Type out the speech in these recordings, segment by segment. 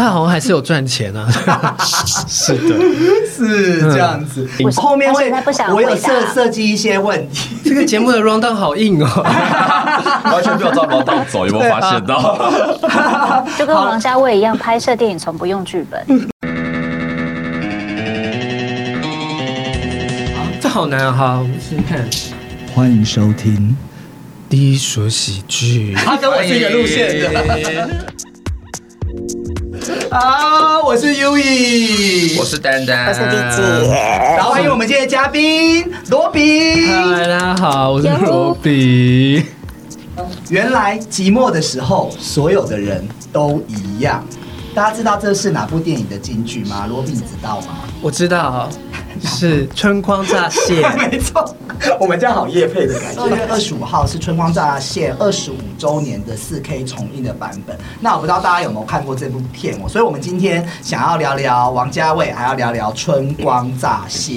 他好像还是有赚钱啊。是的，是这样子。不是后面会我有设设计一些问题。这个节目的 round down 好硬哦。完全没有照老道走，有没有发现到？就跟王家卫一样，拍摄电影从不用剧本。这好难啊！好，我们试试看。欢迎收听，低俗喜剧，他跟我是一个路线的。好，我是 U E，我是丹丹，我是丽姐，然后欢迎我们今天的嘉宾罗比。嗨，大家好，我是罗比。原来寂寞的时候，所有的人都一样。大家知道这是哪部电影的金句吗？罗比，你知道吗？我知道是春光乍泄，没错，我们家好夜配的感觉。二月二十五号是《春光乍泄》二十五周年的四 K 重映的版本。那我不知道大家有没有看过这部片哦，所以我们今天想要聊聊王家卫，还要聊聊《春光乍泄》。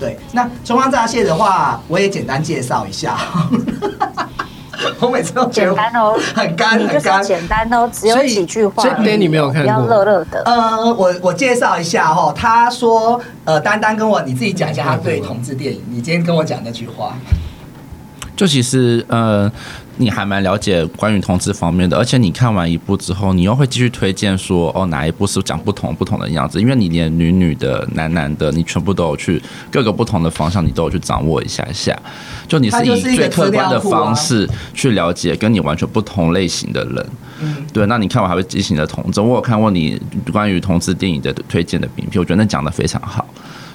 对，那《春光乍泄》的话，我也简单介绍一下。我每次都觉得简单哦，很干很干。简单哦，只有几句话所以而已哦，Danny 没有看过不要乐乐的。呃，我我介绍一下哈，他说，呃，丹丹跟我你自己讲一下他对同志电影，你今天跟我讲那句话。就其实呃，你还蛮了解关于同志方面的，而且你看完一部之后，你又会继续推荐说，哦，哪一部是讲不同不同的样子，因为你连女女的、男男的，你全部都有去各个不同的方向，你都有去掌握一下下。就你是以最客观的方式去了解跟你完全不同类型的人。嗯，对，那你看完还会进行的同志，我有看过你关于同志电影的推荐的影片，我觉得那讲的非常好。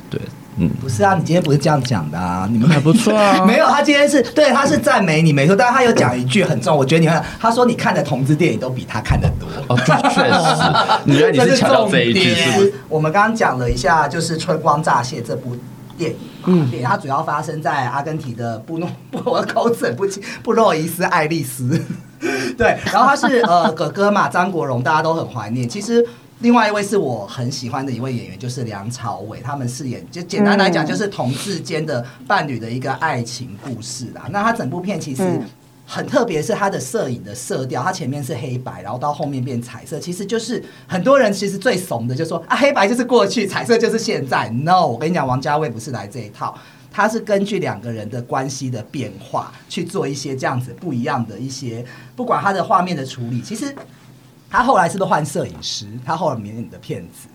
对，嗯。不是啊，你今天不是这样讲的啊，你们还不错啊。没有，他今天是对，他是赞美你没错，但是他有讲一句很重，我觉得你看，他说你看的同志电影都比他看的多。哦，确确实，你原来你是强调这一句，是不是？我们刚刚讲了一下，就是《春光乍泄》这部电影，嗯电影它主要发生在阿根廷的布诺，我口齿不清，布洛伊斯艾利斯。对，然后他是呃哥哥嘛，张国荣，大家都很怀念。其实另外一位是我很喜欢的一位演员，就是梁朝伟，他们饰演就简单来讲，嗯就是同志间的伴侣的一个爱情故事啦。那他整部片其实。嗯很特别是它的摄影的色调，它前面是黑白，然后到后面变彩色，其实就是很多人其实最怂的就说啊，黑白就是过去，彩色就是现在。No，我跟你讲，王家卫不是来这一套，他是根据两个人的关系的变化去做一些这样子不一样的一些，不管他的画面的处理，其实他后来是不是换摄影师？他后来演的片子。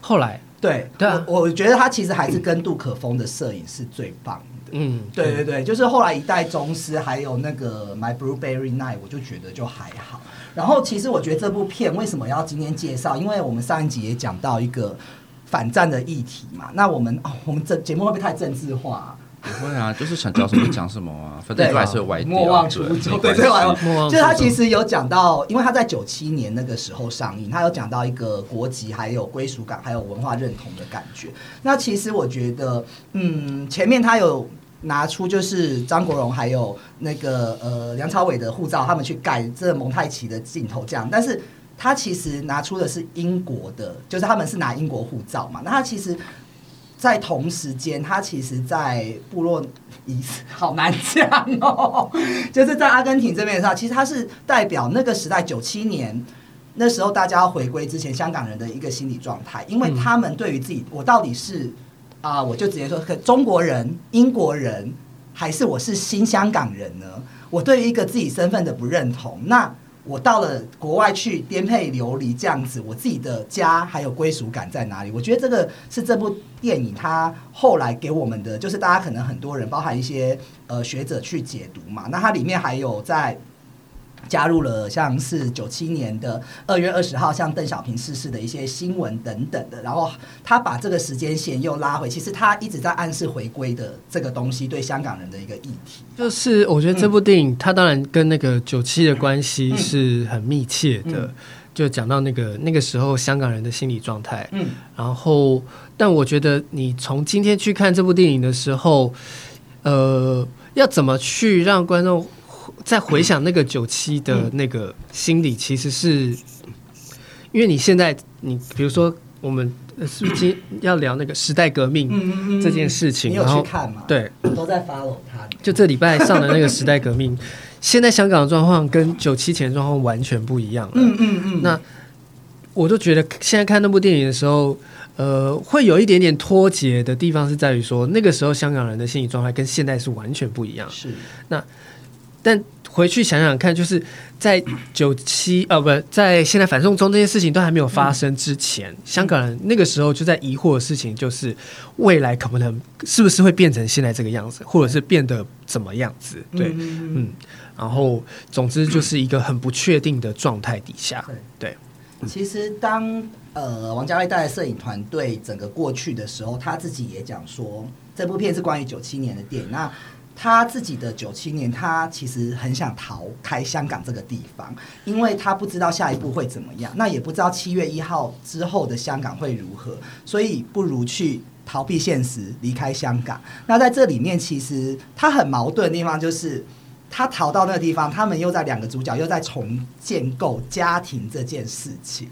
后来，对，对啊我我觉得他其实还是跟杜可风的摄影是最棒的。嗯，对对对，就是后来一代宗师，还有那个 My Blueberry Night，我就觉得就还好。然后其实我觉得这部片为什么要今天介绍？因为我们上一集也讲到一个反战的议题嘛。那我们哦，我们这节目会不会太政治化、啊？不会啊，就是想讲什么就讲什么啊，反正都还是会歪掉。莫忘初衷，对对，对，就是他其实有讲到，因为他在九七年那个时候上映，他有讲到一个国籍、还有归属感、还有文化认同的感觉。那其实我觉得，嗯，前面他有拿出就是张国荣还有那个呃梁朝伟的护照，他们去盖这蒙太奇的镜头这样，但是他其实拿出的是英国的，就是他们是拿英国护照嘛，那他其实。在同时间，他其实，在部落仪式好难讲哦，就是在阿根廷这边的时候，其实他是代表那个时代九七年那时候大家要回归之前，香港人的一个心理状态，因为他们对于自己，我到底是啊、我就直接说，可中国人、英国人，还是我是新香港人呢？我对于一个自己身份的不认同，那。我到了国外去颠沛流离这样子，我自己的家还有归属感在哪里？我觉得这个是这部电影它后来给我们的，就是大家可能很多人，包含一些呃学者去解读嘛。那它里面还有在加入了像是九七年的二月二十号，像邓小平逝世的一些新闻等等的，然后他把这个时间线又拉回，其实他一直在暗示回归的这个东西对香港人的一个议题。就是我觉得这部电影，它当然跟那个九七的关系是很密切的，嗯就讲到那个那个时候香港人的心理状态。嗯然后，但我觉得你从今天去看这部电影的时候，呃，要怎么去让观众在回想那个九七的那个心理，其实是因为你现在你比如说我们呃是不是今要聊那个时代革命这件事情？你有然后去看吗？，对，我都在 follow 他。就这礼拜上的那个时代革命，现在香港的状况跟九七前的状况完全不一样了。嗯嗯嗯，那我都觉得现在看那部电影的时候，呃，会有一点点脱节的地方是在于说，那个时候香港人的心理状态跟现在是完全不一样。是那但回去想想看，就是在九七呃不，在现在反送中这些事情都还没有发生之前，香港人那个时候就在疑惑的事情，就是未来可不能是不是会变成现在这个样子，或者是变得怎么样子？对，嗯嗯，然后总之就是一个很不确定的状态底下，对，其实当呃王家卫带着摄影团队整个过去的时候，他自己也讲说，这部片是关于九七年的电影。那他自己的九七年，他其实很想逃开香港这个地方，因为他不知道下一步会怎么样，那也不知道七月一号之后的香港会如何，所以不如去逃避现实，离开香港。那在这里面，其实他很矛盾的地方就是。他逃到那个地方，他们又在两个主角又在重建构家庭这件事情。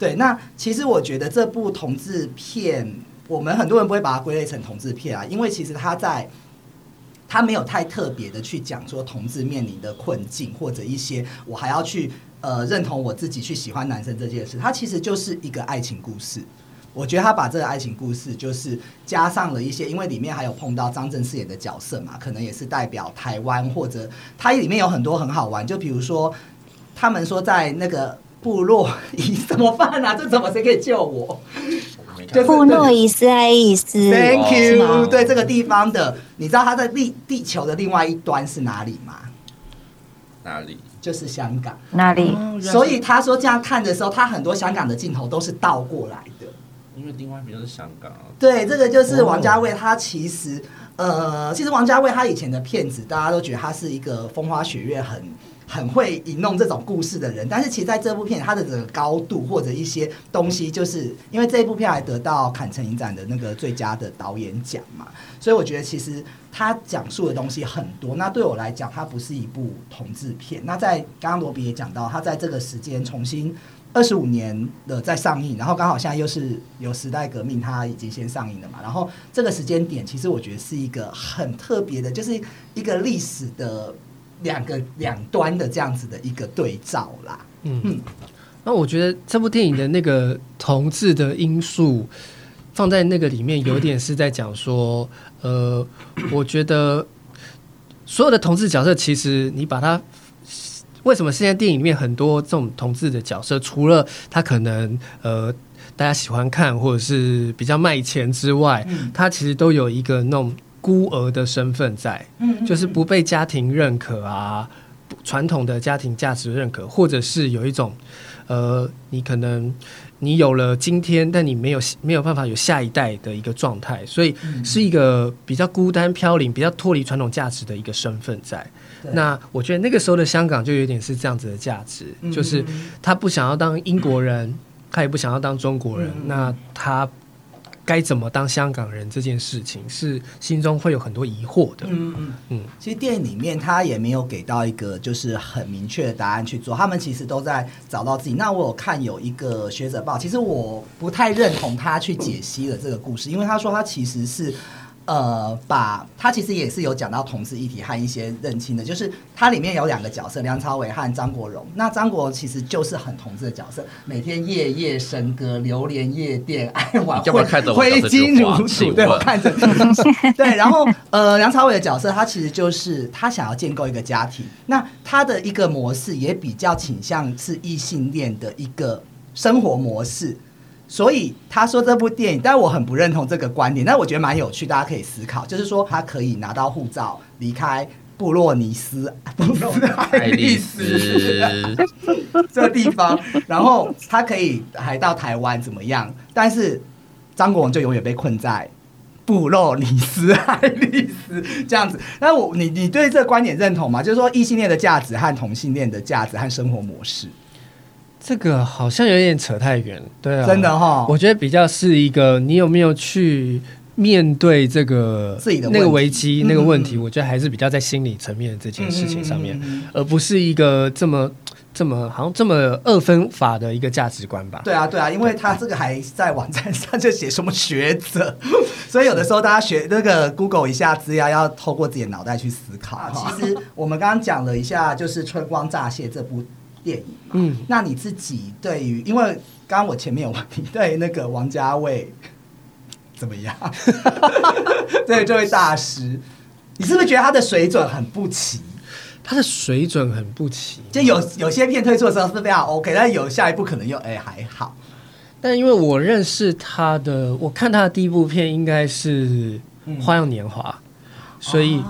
对，那其实我觉得这部同志片，我们很多人不会把它归类成同志片啊，因为其实他在他没有太特别的去讲说同志面临的困境，或者一些我还要去呃认同我自己去喜欢男生这件事，他其实就是一个爱情故事。我觉得他把这个爱情故事就是加上了一些，因为里面还有碰到张震饰演的角色嘛，可能也是代表台湾，或者它里面有很多很好玩，就比如说他们说在那个部落 咦怎么办啊？这怎么谁可以救我？就是布诺伊斯艾伊斯，Thank you。吗对这个地方的，你知道它在地地球的另外一端是哪里吗？哪里？就是香港。哪里？所以他说这样看的时候，他很多香港的镜头都是倒过来的。因为另外一边就是香港啊，对，这个就是王家卫，他其实呃，其实王家卫他以前的片子，大家都觉得他是一个风花雪月很。很会引弄这种故事的人，但是其实在这部片，它的整个高度或者一些东西，就是因为这一部片还得到坎城影展的那个最佳的导演奖嘛，所以我觉得其实他讲述的东西很多。那对我来讲，它不是一部同志片。那在刚刚罗比也讲到，他在这个时间重新二十五年的在上映，然后刚好现在又是有时代革命，它已经先上映了嘛。然后这个时间点，其实我觉得是一个很特别的，就是一个历史的两个两端的这样子的一个对照啦。嗯，那我觉得这部电影的那个同志的因素放在那个里面，有点是在讲说，呃，我觉得所有的同志角色，其实你把它为什么现在电影里面很多这种同志的角色，除了他可能呃大家喜欢看或者是比较卖钱之外，他其实都有一个那种孤儿的身份在，就是不被家庭认可啊，传统的家庭价值认可，或者是有一种呃，你可能你有了今天，但你没有没有办法有下一代的一个状态，所以是一个比较孤单飘零、比较脱离传统价值的一个身份在。那我觉得那个时候的香港就有点是这样子的价值，就是他不想要当英国人，他也不想要当中国人，嗯。那他该怎么当香港人这件事情，是心中会有很多疑惑的。嗯嗯嗯嗯，其实电影里面他也没有给到一个就是很明确的答案去做，他们其实都在找到自己。那我有看有一个学者报，其实我不太认同他去解析了这个故事，因为他说他其实是。呃，把他其实也是有讲到同志议题和一些认清的，就是它里面有两个角色，梁朝伟和张国荣。那张国荣其实就是很同志的角色，每天夜夜笙歌，流连夜店，爱玩你干嘛看着我讲挥金如土。对看着，对，然后呃，梁朝伟的角色他其实就是他想要建构一个家庭，那他的一个模式也比较倾向是异性恋的一个生活模式。所以他说这部电影，但我很不认同这个观点，但我觉得蛮有趣，大家可以思考，就是说他可以拿到护照离开布洛尼斯，布洛爱丽丝，这地方，然后他可以还到台湾怎么样？但是张国荣就永远被困在布洛尼斯、爱丽丝这样子。那我你你对这个观点认同吗？就是说异性恋的价值和同性恋的价值和生活模式，这个好像有点扯太远，对啊，真的哈？我觉得比较是一个你有没有去面对这个自己的那个危机、嗯那个问题，我觉得还是比较在心理层面的这件事情上面，嗯嗯嗯。嗯而不是一个这么这么好像这么二分法的一个价值观吧。对啊，对啊，因为他这个还在网站上就写什么学者，所以有的时候大家学那个 Google 一下资料，要透过自己的脑袋去思考。其实我们刚刚讲了一下，就是《春光乍泄》这部电影嘛。嗯，那你自己对于，因为刚刚我前面有问你对那个王家卫怎么样？对这位大师，你是不是觉得他的水准很不齐？他的水准很不齐，就有有些片推出的时候是非常 OK，但有下一部可能又哎、还好。但因为我认识他的，我看他的第一部片应该是《花样年华》，所以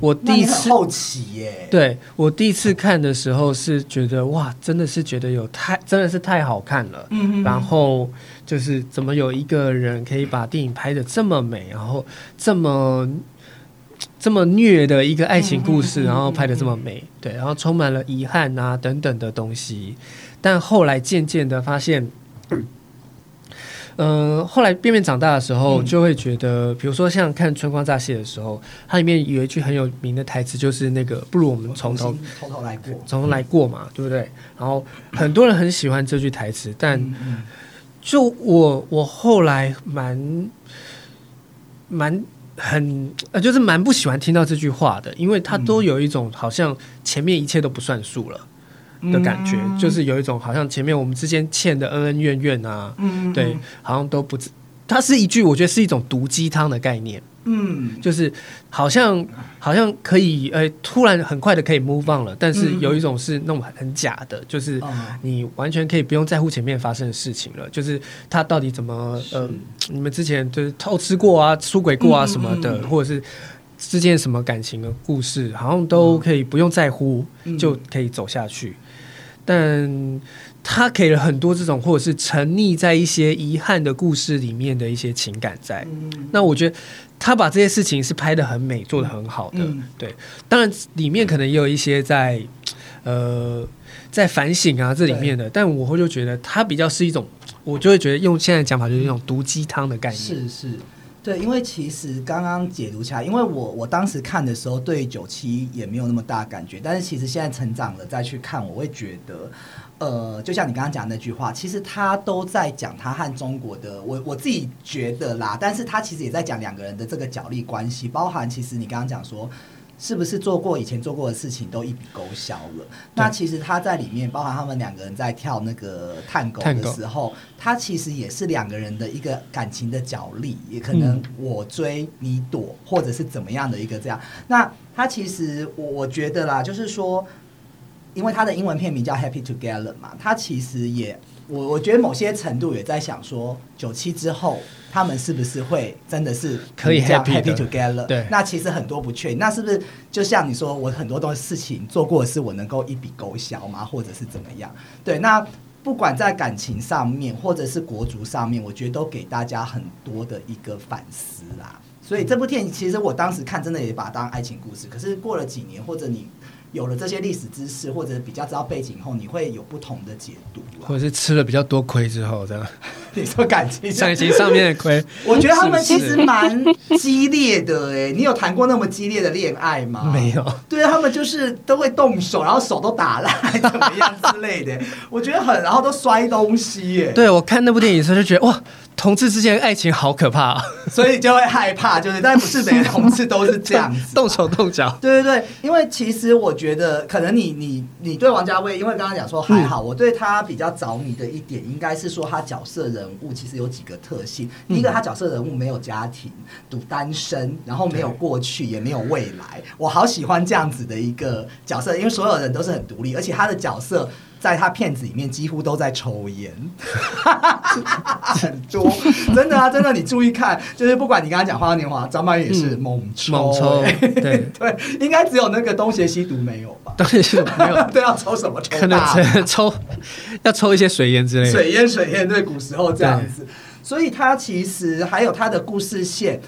我第一次很后期耶，对我第一次看的时候是觉得哇，真的是觉得有太真的是太好看了。嗯然后就是怎么有一个人可以把电影拍的这么美，然后这么这么虐的一个爱情故事，然后拍的这么美，对，然后充满了遗憾啊等等的东西。但后来渐渐的发现。呃，后来便便长大的时候，嗯。就会觉得，比如说像看《春光乍泄》的时候，它里面有一句很有名的台词，就是那个“不如我们从头从头来过，从头来过嘛，对不对？然后很多人很喜欢这句台词，但嗯嗯。就我我后来蛮蛮很呃，就是蛮不喜欢听到这句话的，因为它都有一种好像前面一切都不算数了的感觉，嗯。就是有一种好像前面我们之间欠的恩恩怨怨啊，嗯对，好像都不。它是一句，我觉得是一种毒鸡汤的概念，嗯。就是好像好像可以呃，突然很快的可以 move on 了，但是嗯。有一种是那种很假的，就是哦。你完全可以不用在乎前面发生的事情了，就是他到底怎么呃，你们之前就是偷吃过啊、出轨过啊嗯什么的，嗯。或者是之间什么感情的故事，好像都可以不用在乎，嗯。就可以走下去。但他给了很多这种，或者是沉溺在一些遗憾的故事里面的一些情感在。嗯那我觉得他把这些事情是拍的很美，做的很好的。嗯对，当然里面可能也有一些在呃在反省啊这里面的，但我会就觉得他比较是一种，我就会觉得用现在讲法就是一种毒鸡汤的概念。是是，对，因为其实刚刚解读起来，因为我我当时看的时候对九七也没有那么大感觉，但是其实现在成长了再去看，我会觉得，呃，就像你刚刚讲那句话，其实他都在讲他和中国的，我我自己觉得啦，但是他其实也在讲两个人的这个角力关系，包含其实你刚刚讲说。是不是做过以前做过的事情都一笔勾销了？那其实他在里面，包含他们两个人在跳那个探狗的时候，他其实也是两个人的一个感情的角力，也可能嗯我追你躲，或者是怎么样的一个这样。那他其实我我觉得啦，就是说，因为他的英文片名叫《Happy Together》嘛，他其实也我我觉得某些程度也在想说，九七之后他们是不是会真的是可以这样 happy happy together？对那其实很多不确定，那是不是就像你说，我很多东西事情做过的事，我能够一笔勾销吗？或者是怎么样？对，那不管在感情上面，或者是国足上面，我觉得都给大家很多的一个反思啦。所以这部电影其实我当时看，真的也把它当爱情故事。可是过了几年，或者你有了这些历史知识，或者比较知道背景后，你会有不同的解读啦。或者是吃了比较多亏之后，这样 你说感情上感情上面的亏，我觉得他们其实蛮激烈的哎，你有谈过那么激烈的恋爱吗？没有。对啊，他们就是都会动手，然后手都打烂，怎么样之类的。我觉得很，然后都摔东西耶，对我看那部电影的时候就觉得哇，同志之间的爱情好可怕、啊，所以就会害怕，就是，但不是每个同志都是这样子。动手动脚。对对对，因为其实我觉得，可能你你你对王家卫，因为刚刚讲说还好，我对他比较着迷的一点，应该是说他角色人物其实有几个特性。第一个，他角色人物没有家庭，独单身，然后没有过去，也没有未来。我好喜欢这样子的一个角色，因为所有人都是很独立，而且他的角色。在他片子里面几乎都在抽烟，很多，真的啊，真的，你注意看，就是不管你跟他讲《花样年华》，张曼玉也是嗯猛抽、猛抽欸 对对，应该只有那个东邪西毒没有吧？东邪西毒没有，对，要抽什么？抽可能大抽要抽一些水烟之类的。水烟水烟，对，古时候这样子。所以他其实还有他的故事线。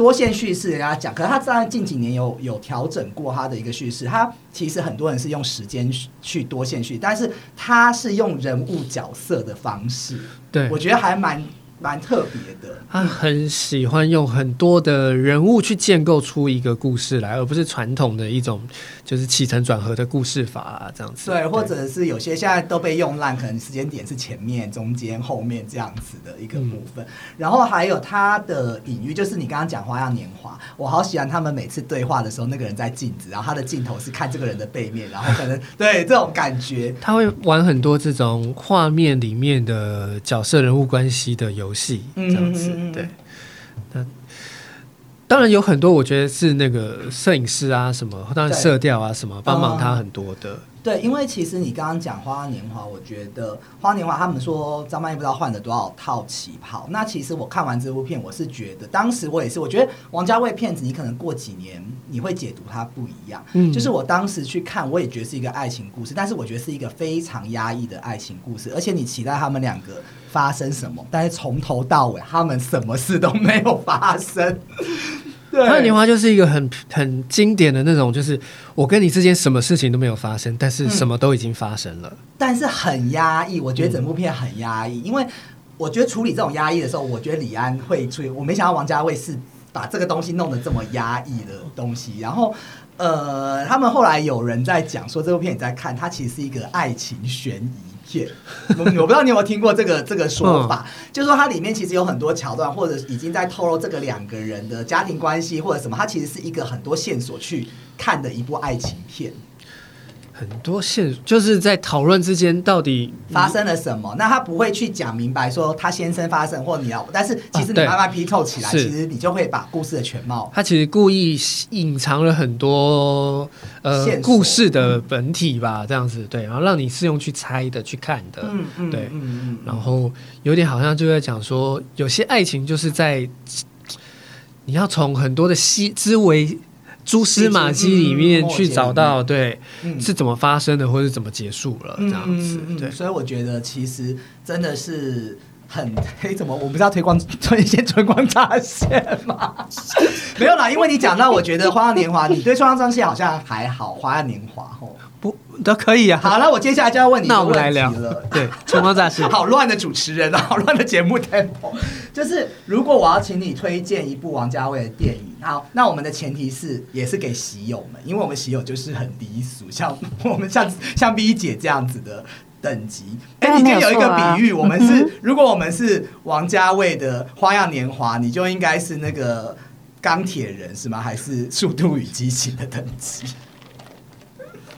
多线叙事，人家讲，可是他在近几年有有调整过他的一个叙事。他其实很多人是用时间去多线叙，但是他是用人物角色的方式。对我觉得还蛮蛮特别的。他很喜欢用很多的人物去建构出一个故事来，而不是传统的一种就是起承转合的故事法、啊、这样子。对，或者是有些现在都被用烂，可能时间点是前面、中间、后面这样子的一个部分。然后还有他的隐喻，就是你刚刚讲《花样年华》，我好喜欢他们每次对话的时候，那个人在镜子，然后他的镜头是看这个人的背面，然后可能 对这种感觉。他会玩很多这种画面里面的角色人物关系的游戏，这样子。对，那当然有很多，我觉得是那个摄影师啊，什么，当然色调啊，什么帮忙他很多的。对，因为其实你刚刚讲《花样年华》，我觉得《花样年华》他们说张曼玉不知道换了多少套旗袍。那其实我看完这部片，我是觉得，当时我也是，我觉得王家卫片子，你可能过几年你会解读它不一样。嗯就是我当时去看，我也觉得是一个爱情故事，但是我觉得是一个非常压抑的爱情故事，而且你期待他们两个发生什么，但是从头到尾他们什么事都没有发生。对，花样年华就是一个很很经典的那种，就是我跟你之间什么事情都没有发生，但是什么都已经发生了。但是很压抑，我觉得整部片很压抑，因为我觉得处理这种压抑的时候，我觉得李安会处理。我没想到王家卫是把这个东西弄得这么压抑的东西，然后。呃，他们后来有人在讲说，这部片你在看，它其实是一个爱情悬疑片。我我不知道你有没有听过这个这个说法，就是说它里面其实有很多桥段，或者已经在透露这个两个人的家庭关系或者什么，它其实是一个很多线索去看的一部爱情片。很多线就是在讨论之间到底发生了什么？那他不会去讲明白说他先生发生或你要，但是其实你慢慢拼凑起来，是。其实你就会把故事的全貌。他其实故意隐藏了很多呃故事的本体吧，这样子对，然后让你是用去猜的、去看的，嗯嗯对，然后有点好像就在讲说，有些爱情就是在你要从很多的细枝微蛛丝马迹里面去找到，对，嗯是怎么发生的，或者是怎么结束了，这样子对。所以我觉得其实真的是很黑，怎么我不是要推广推一些春光乍现吗？没有啦，因为你讲到，我觉得《花样年华》，你对春光乍现好像还好，《花样年华》吼。不都可以啊？好，那我接下来就要问你一个那我们来聊问题了。对，春光乍泄。好乱的主持人啊，好乱的节目 tempo。就是如果我要请你推荐一部王家卫的电影，好，那我们的前提是也是给喜友们，因为我们喜友就是很低俗，像我们像像 B 姐这样子的。等级，哎、你今天有一个比喻，我们是、嗯 如果我们是王家卫的《花样年华》，你就应该是那个钢铁人是吗？还是《速度与激情》的等级？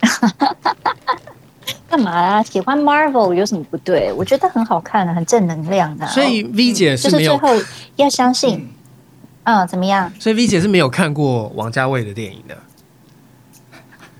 干嘛啊？喜欢 Marvel 有什么不对？我觉得很好看的，很正能量的。所以 V 姐就是是没有，最后要相信，嗯，怎么样？所以 V 姐是没有看过王家卫的电影的。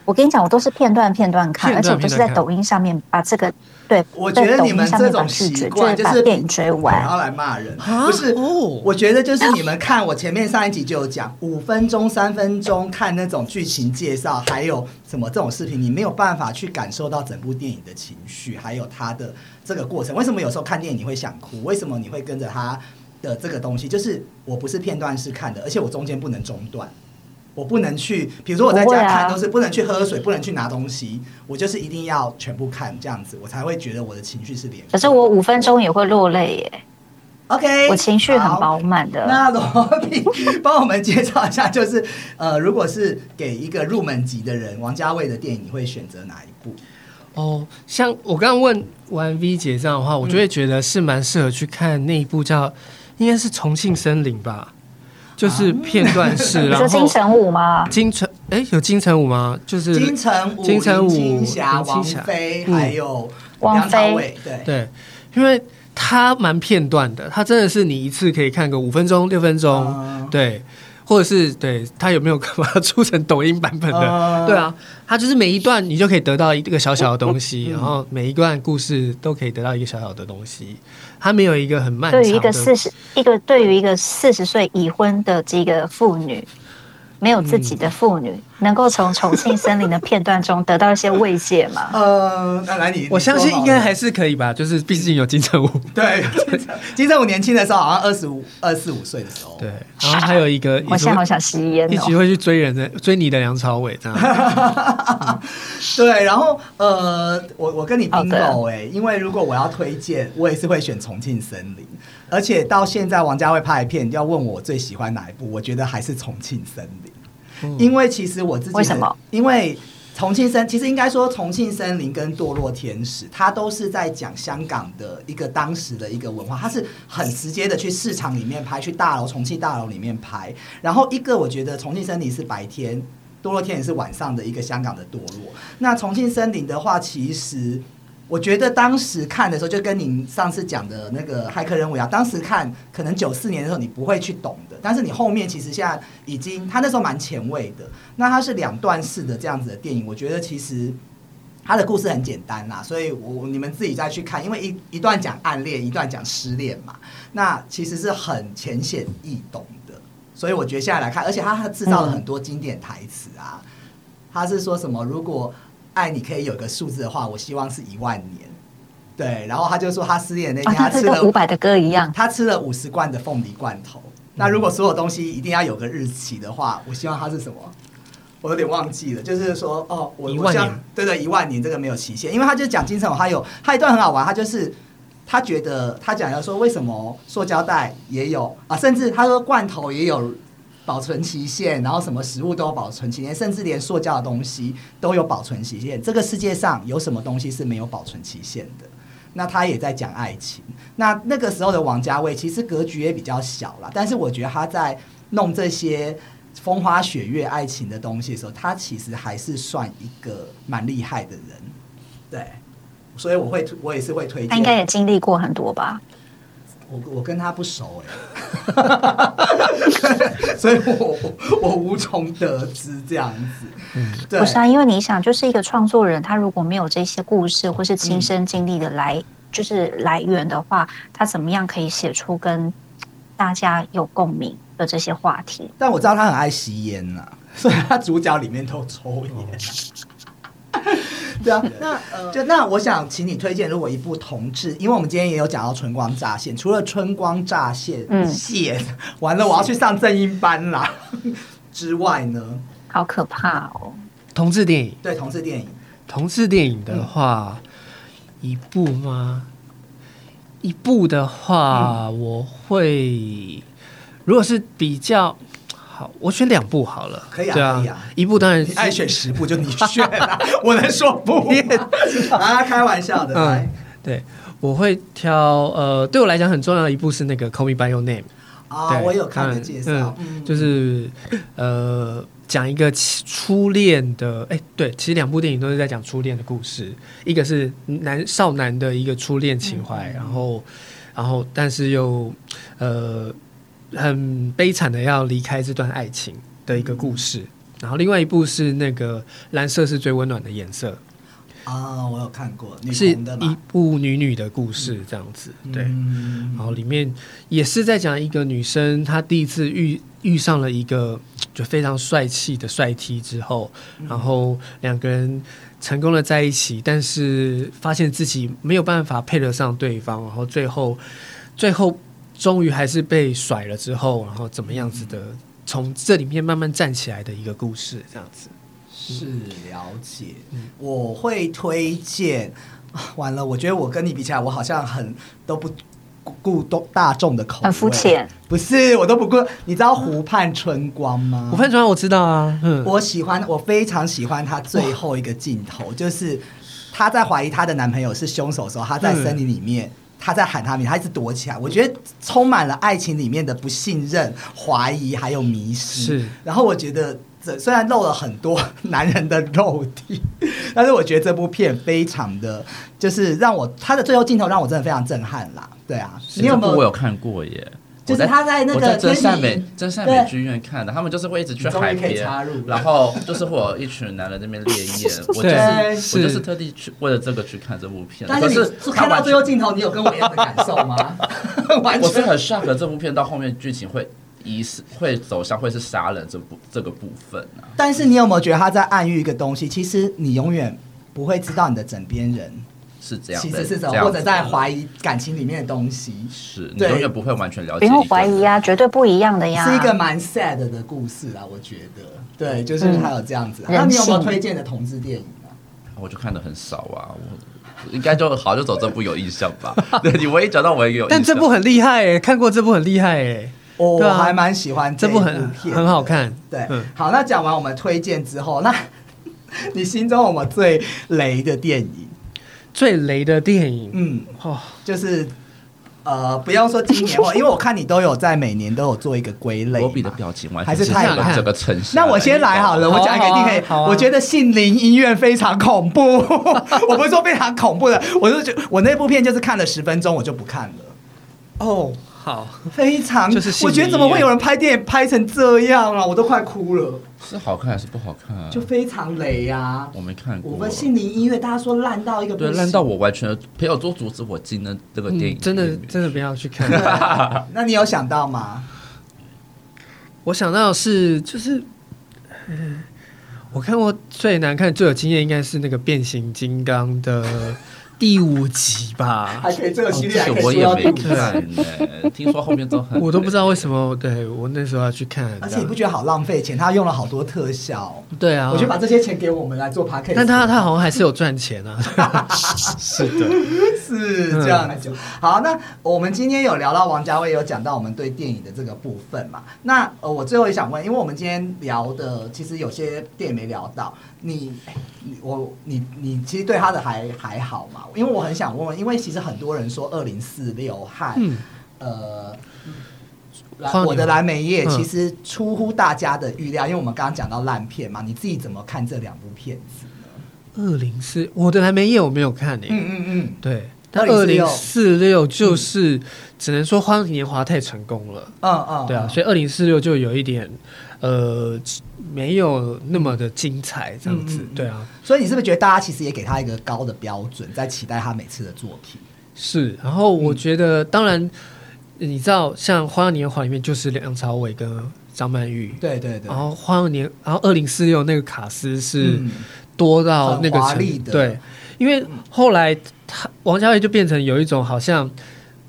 我跟你讲，我都是片段片段看，片段而且我都是在抖音上面把这个对，我觉得你们这种习视觉，就惯就是电影追完然。后来骂人，啊不是哦我觉得就是你们看我前面上一集就有讲，五分钟、三分钟看那种剧情介绍，还有什么这种视频，你没有办法去感受到整部电影的情绪，还有它的这个过程。为什么有时候看电影你会想哭？为什么你会跟着他的这个东西？就是我不是片段式看的，而且我中间不能中断。我不能去，比如说我在家看都是不能去喝水，不能去拿东西，我就是一定要全部看这样子，我才会觉得我的情绪是连。可是我五分钟也会落泪耶，OK，我情绪很好饱满的。那罗比帮我们介绍一下，就是呃，如果是给一个入门级的人，王家卫的电影，你会选择哪一部？哦，像我刚刚问完 V 姐这样的话，我就会觉得是蛮适合去看那一部叫，应该是《重庆森林》吧，就是片段式，你然后说金城武吗？金城，哎，有金城武吗？就是金城武、金城武林青霞、王菲，嗯还有王梁朝菲伟，对。对，因为他蛮片段的，他真的是你一次可以看个五分钟、六分钟，嗯对，或者是对他有没有把它出成抖音版本的？嗯对啊，它就是每一段你就可以得到一个小小的东西，嗯然后每一段故事都可以得到一个小小的东西，它没有一个很漫长的。对于一个四十一个对于一个四十岁已婚的这个妇女，没有自己的妇女，能够从重庆森林的片段中得到一些慰藉吗？呃，那来你，我相信应该还是是可以吧，就是毕竟有金城武，对。金城武年轻的时候好像二十五、二四五岁的时候，对，然后还有一个 我现在好想吸烟哦一起。会去追人的追你的梁朝伟这样，对，然后呃，我我跟你 bingo 哎、因为如果我要推荐，我也是会选《重庆森林》，而且到现在王家卫拍的片，要问我最喜欢哪一部，我觉得还是《重庆森林》，因为其实我自己很为什么？因为重庆森其实应该说重庆森林跟堕落天使，它都是在讲香港的一个当时的一个文化，它是很直接的去市场里面拍，去大楼重庆大楼里面拍。然后一个我觉得重庆森林是白天，堕落天使是晚上的一个香港的堕落。那重庆森林的话，其实。我觉得当时看的时候，就跟您上次讲的那个骇客任务一样，当时看可能九四年的时候你不会去懂的，但是你后面其实现在已经，他那时候蛮前卫的。那它是两段式的这样子的电影，我觉得其实它的故事很简单啦，所以我你们自己再去看，因为一一段讲暗恋，一段讲失恋嘛，那其实是很浅显易懂的。所以我觉得现在来看，而且它制造了很多经典台词啊，他是说什么如果爱你可以有个数字的话，我希望是一万年。对，然后他就说他失恋那啊，天，他吃了它是跟伍佰的歌一样。他吃了五十罐的凤梨罐头。那如果所有东西一定要有个日期的话，我希望它是什么？我有点忘记了，就是说哦，我一万年对对，一万年这个没有期限，因为他就讲金城武，他有他一段很好玩，他就是他觉得他讲要说为什么塑胶袋也有啊，甚至他说罐头也有保存期限，然后什么食物都有保存期限，甚至连塑胶的东西都有保存期限。这个世界上有什么东西是没有保存期限的？那他也在讲爱情。那那个时候的王家卫其实格局也比较小啦，但是我觉得他在弄这些风花雪月爱情的东西的时候，他其实还是算一个蛮厉害的人。对，所以我会我也是会推荐。他应该也经历过很多吧？我我跟他不熟哎、所以我我我无从得知这样子。对不是啊，因为你想，就是一个创作人，他如果没有这些故事或是亲身经历的来，就是来源的话，他怎么样可以写出跟大家有共鸣的这些话题？但我知道他很爱吸烟呐、所以他主角里面都抽烟。对啊，那就那我想请你推荐，如果一部同志，因为我们今天也有讲到春光乍现，除了春光乍现，嗯。现完了我要去上正音班啦之外呢，好可怕哦！同志电影，对同志电影，同志电影的话，一部吗？一部的话，我会如果是比较好，我选两部好了。可以啊对可以啊一部当然是你爱选十部就你选啦，我能说不吗？啊，开玩笑的，来嗯，对，我会挑呃，对我来讲很重要的一部是那个《Call Me by Your Name》。啊，对我有看的介绍，嗯就是呃，讲一个初初恋的，哎、对，其实两部电影都是在讲初恋的故事，一个是男少男的一个初恋情怀，然后，然后但是又呃很悲惨的要离开这段爱情的一个故事，然后另外一部是那个蓝色是最温暖的颜色，啊，我有看过女是一部女女的故事这样子，对。嗯。然后里面也是在讲一个女生，她第一次遇遇上了一个 就非常帅气的帅 T 之后，然后两个人成功的在一起，但是发现自己没有办法配得上对方，然后最后最后终于还是被甩了之后，然后怎么样子的从这里面慢慢站起来的一个故事，这样子。是了解，嗯我会推荐。啊 完了，我觉得我跟你比起来，我好像很都不顾大众的口味，很肤浅。不是，我都不顾。你知道湖畔春光吗？湖畔春光我知道啊，嗯，我喜欢，我非常喜欢他最后一个镜头，就是她在怀疑她的男朋友是凶手的时候，她在森林里面。她在喊他名，他一直躲起来。我觉得充满了爱情里面的不信任、怀疑，还有迷失。是然后我觉得这虽然露了很多男人的肉体，但是我觉得这部片非常的，就是让我他的最后镜头让我真的非常震撼啦。对啊，你有没有？这部我有看过耶？就是他在那个我在真善美真善美剧院看的，他们就是会一直去海边，然后就是会有一群男人那边烈焰。我就对是我就是特地去为了这个去看这部片的。但可是看到最后镜头，你有跟我一样的感受吗？完我是全很 shock 这部片到后面剧情会疑是会走向会是杀人这部这个部分啊。但是你有没有觉得他在暗喻一个东西？其实你永远不会知道你的枕边人是这样的，其实是什么，这样或者在怀疑感情里面的东西，是你对永远不会完全了不用解一个人怀疑啊，绝对不一样的呀。是一个蛮 sad 的故事啊，我觉得。对，就是还有这样子。嗯那你有没有推荐的同志电影啊？我就看的很少啊，我应该就好就走这部有印象吧。对你唯一讲到我也有印象，但这部很厉害哎，看过这部很厉害哎，我对啊还蛮喜欢部这部很很好看对，嗯好，那讲完我们推荐之后，那 你心中有没有最雷的电影？最雷的电影嗯，哦，就是呃，不要说今年哦，因为我看你都有在每年都有做一个归类嘛。罗比的表情完还全是太难把这个城市。那我先来好了，我讲一个一定可以。我觉得杏林医院非常恐怖，我不是说非常恐怖的，我就觉我那部片就是看了十分钟我就不看了，哦，好，非常就是我觉得怎么会有人拍电影拍成这样啊？我都快哭了，是好看还是不好看啊？就非常雷呀、我没看过。我们心灵音乐大家说烂到一个对烂到我完全朋友都阻止我进那这个电影、嗯，真的真的不要去看。那你有想到吗？我想到是就是，嗯，我看过最难看、最有经验应该是那个变形金刚的第五集吧。还可以这个系列还可以这个我也没看呢、听说后面都很，我都不知道为什么，对我那时候要去看，而且你不觉得好浪费钱？他用了好多特效，对啊，我就把这些钱给我们来做 p a c k a g e 但他他好像还是有赚钱啊。是的，是这样的好。那我们今天有聊到王家卫，有讲到我们对电影的这个部分嘛？那呃，我最后也想问，因为我们今天聊的其实有些电影没聊到，你哎你我你你其实对他的还还好嘛？因为我很想问问，因为其实很多人说二零四六和、嗯，呃。我的蓝莓叶嗯。其实出乎大家的预料，因为我们刚刚讲到烂片嘛，你自己怎么看这两部片子呢？二零四，我的蓝莓叶我没有看诶、嗯嗯嗯，对，但二零四六？就是只能说《花样年华》太成功了。嗯嗯，对啊，嗯。所以二零四六就有一点，呃，没有那么的精彩，这样子。对啊，所以你是不是觉得大家其实也给他一个高的标准，在期待他每次的作品？是。然后我觉嗯得，当然，你知道，像《花样年华》里面就是梁朝伟跟张曼玉，对对对，然后《花样年》，然后二零四六那个卡斯是嗯多到那个程很华丽的对，因为后来他王家卫就变成有一种好像。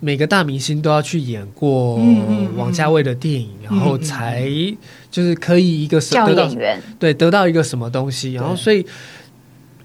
每个大明星都要去演过嗯嗯嗯王家卫的电影，然后嗯嗯嗯才就是可以一个什叫得到演员，对，得到一个什么东西，然后所以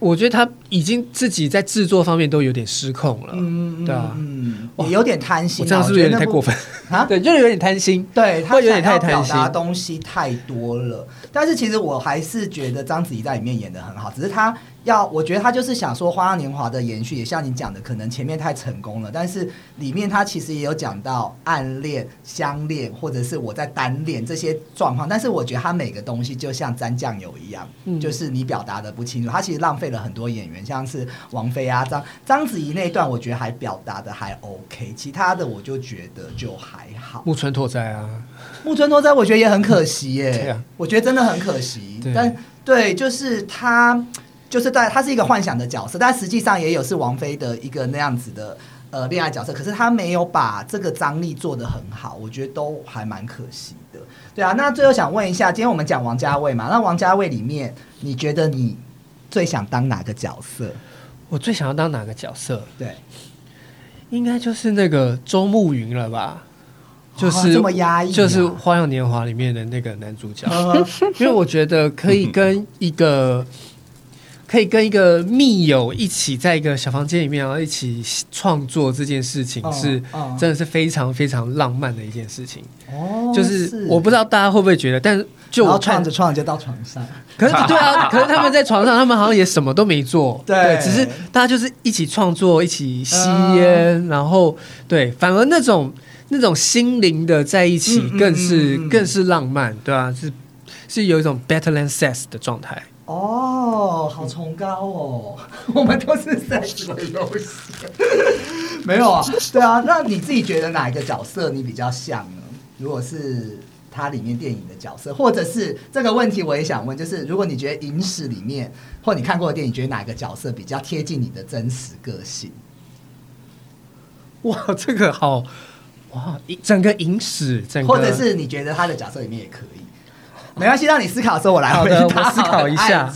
我觉得他已经自己在制作方面都有点失控了。嗯对啊嗯，也有点贪心啊。我这样是不是有点太过分分？啊？对，就是有点贪心。对他会有点太贪心表达东西太多了，但是其实我还是觉得章子怡在里面演的很好，只是他要，我觉得他就是想说《花样年华》的延续，也像你讲的，可能前面太成功了，但是里面他其实也有讲到暗恋、相恋，或者是我在单恋这些状况，但是我觉得他每个东西就像沾酱油一样，嗯就是你表达的不清楚，他其实浪费了很多演员，像是王菲啊、章章子怡那一段，我觉得还表达的还 OK，其他的我就觉得就还好。木村拓哉啊，木村拓哉，我觉得也很可惜耶。我觉得真的很可惜。对但对，就是他，就是在他是一个幻想的角色，但实际上也有是王菲的一个那样子的呃恋爱角色，可是他没有把这个张力做得很好，我觉得都还蛮可惜的。对啊，那最后想问一下，今天我们讲王家卫嘛，那王家卫里面，你觉得你最想当哪个角色？我最想要当哪个角色？对，应该就是那个周慕云了吧？就是、哦这么压抑啊就是《花样年华》里面的那个男主角。呃，因为我觉得可以跟一个可以跟一个密友一起在一个小房间里面，然后一起创作这件事情，嗯是嗯真的是非常非常浪漫的一件事情。哦就是我不知道大家会不会觉得，但是就我看创着创着就到床上，可是对啊，可是他们在床上，他们好像也什么都没做，对。只是大家就是一起创作，一起吸烟，然后对，反而那种那种心灵的在一起更是、更是浪漫，对啊，是是有一种 better than sex 的状态。哦，好崇高哦！我们都是在什么游戏？没有啊，对啊。那你自己觉得哪一个角色你比较像呢？如果是它里面电影的角色，或者是这个问题，我也想问，就是如果你觉得影史里面或你看过的电影，觉得哪个角色比较贴近你的真实个性？哇，这个好哇，一整个影史，整个或者是你觉得他的角色里面也可以，没关系，让你思考的时候我来回答。好的我思考一下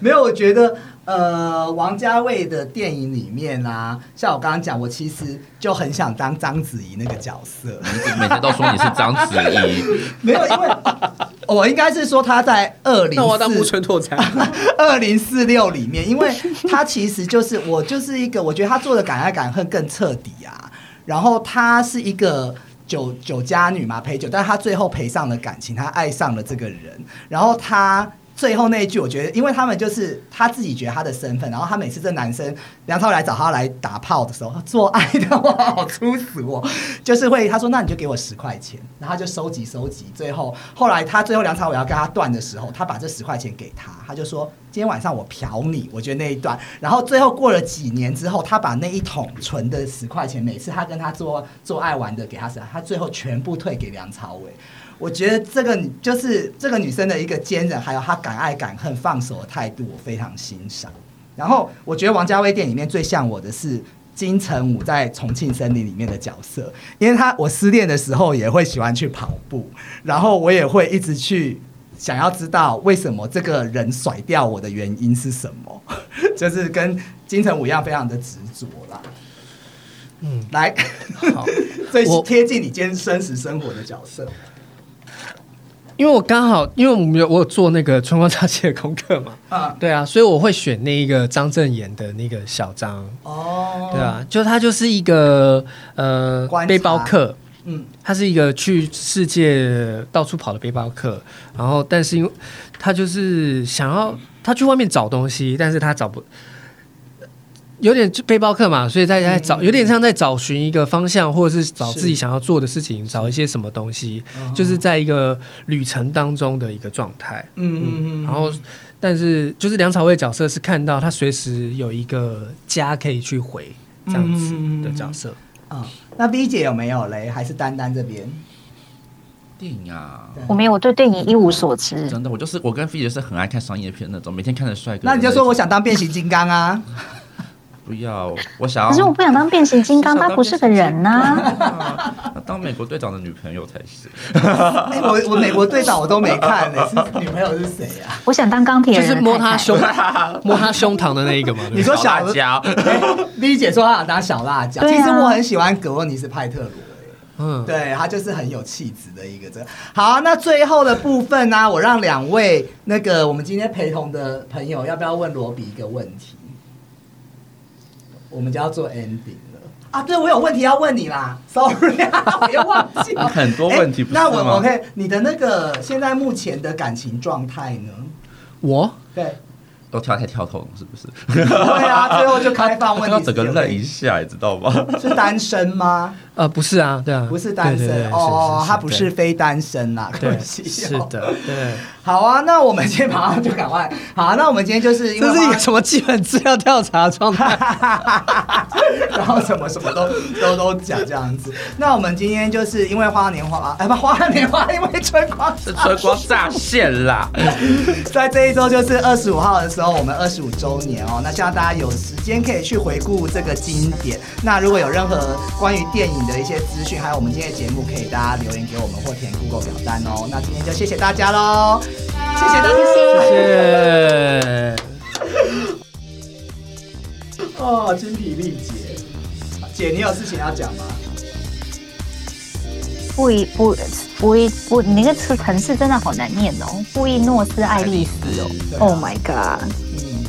没有，我觉得呃，王家卫的电影里面啊，像我刚刚讲，我其实就很想当章子怡那个角色。每天都说你是章子怡，没有，因为我应该是说他在二零那我当木四村拓哉。二零四六里面，因为他其实就是我就是一个，我觉得他做的敢爱敢恨更彻底啊。然后他是一个酒酒家女嘛，陪酒，但是她最后赔上了感情，她爱上了这个人。然后她最后那一句，我觉得，因为他们就是他自己觉得他的身份，然后他每次这男生梁朝伟来找他来打炮的时候，做爱的话好粗俗哦，就是会他说那你就给我十块钱，然后他就收集收集，最后后来他最后梁朝伟要跟他断的时候，他把这十块钱给他，他就说今天晚上我嫖你，我觉得那一段，然后最后过了几年之后，他把那一桶纯的十块钱，每次他跟他做做爱玩的给他，他最后全部退给梁朝伟。我觉得这个女就是这个女生的一个坚韧，还有她敢爱敢恨、放手的态度，我非常欣赏。然后我觉得王家卫电影里面最像我的是金城武在《重庆森林》里面的角色，因为他我失恋的时候也会喜欢去跑步，然后我也会一直去想要知道为什么这个人甩掉我的原因是什么，就是跟金城武一样非常的执着啦。嗯，来，好，最我贴近你今天真实生活的角色。因为我刚好，因为我们有我有做那个春光乍泄的功课嘛，啊，对啊，所以我会选那一个张震演的那个小张，哦，对，啊，就他就是一个呃背包客，嗯，他是一个去世界到处跑的背包客，然后但是因为他就是想要他去外面找东西，但是他找不。有点背包客嘛，所以在在找，有点像在找寻一个方向，或者是找自己想要做的事情，找一些什么东西，就是在一个旅程当中的一个状态。嗯嗯嗯，然后，但是就是梁朝伟角色是看到他随时有一个家可以去回这样子的角色。啊，那 V 姐有没有嘞？还是丹丹这边？电影啊，我没有，我对电影一无所知。真的，我就是我跟菲姐是很爱看商业片那种，每天看着帅哥。那你就说我想当变形金刚啊！不要，我想要。可是我不想当变形金刚，他不是个人呐、啊那当美国队长的女朋友才是。哎，我我美国队长我都没看呢，是女朋友是谁啊？我想当钢铁就，是摸他。胸 摸他胸膛的那一个嘛。对不对你说小辣椒，哎 V 姐说她想当小辣椒，啊其实我很喜欢格洛尼斯派特罗。哎嗯，对他就是很有气质的一个这。好，那最后的部分呢、我让两位那个我们今天陪同的朋友，要不要问罗比一个问题？我们就要做 ending 了啊！对，我有问题要问你啦，sorry 啊，我又忘记了。很多问题那我我可以，你的那个现在目前的感情状态呢？我对，都跳太跳痛了，是不是？对啊，最后就开放问要题，整个愣一下，你知道吗？是单身吗？呃不是啊，对啊，不是单身哦，他不是非单身啦，对可惜哦是的，对。好啊，那我们今天马上就赶快。好、啊，那我们今天就是因为这是一个什么基本资料调查的状态？然后什么什么都都都讲这样子。那我们今天就是因为花年华，哎不，花年华，因为春光是春光乍现啦！在这一周就是二十五号的时候，我们二十五周年哦。那希望大家有时间可以去回顾这个经典。那如果有任何关于电影的一些资讯，还有我们今天的节目，可以大家留言给我们或填 Google 表单哦。那今天就谢谢大家喽，谢谢大家，谢谢。哦，精疲力竭。姐，你有事情要讲吗？布宜布布宜布，你那个词城市真的好难念哦，布宜诺斯艾利斯哦对啊，Oh my god，嗯，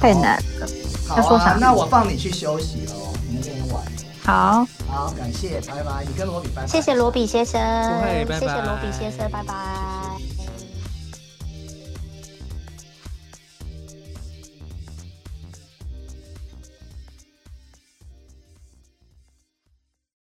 太难了。好要说啥，啊那我放你去休息喽。好，好，感谢，拜拜。你跟罗比拜拜。谢谢罗比先生，拜拜谢谢罗比先生，拜拜。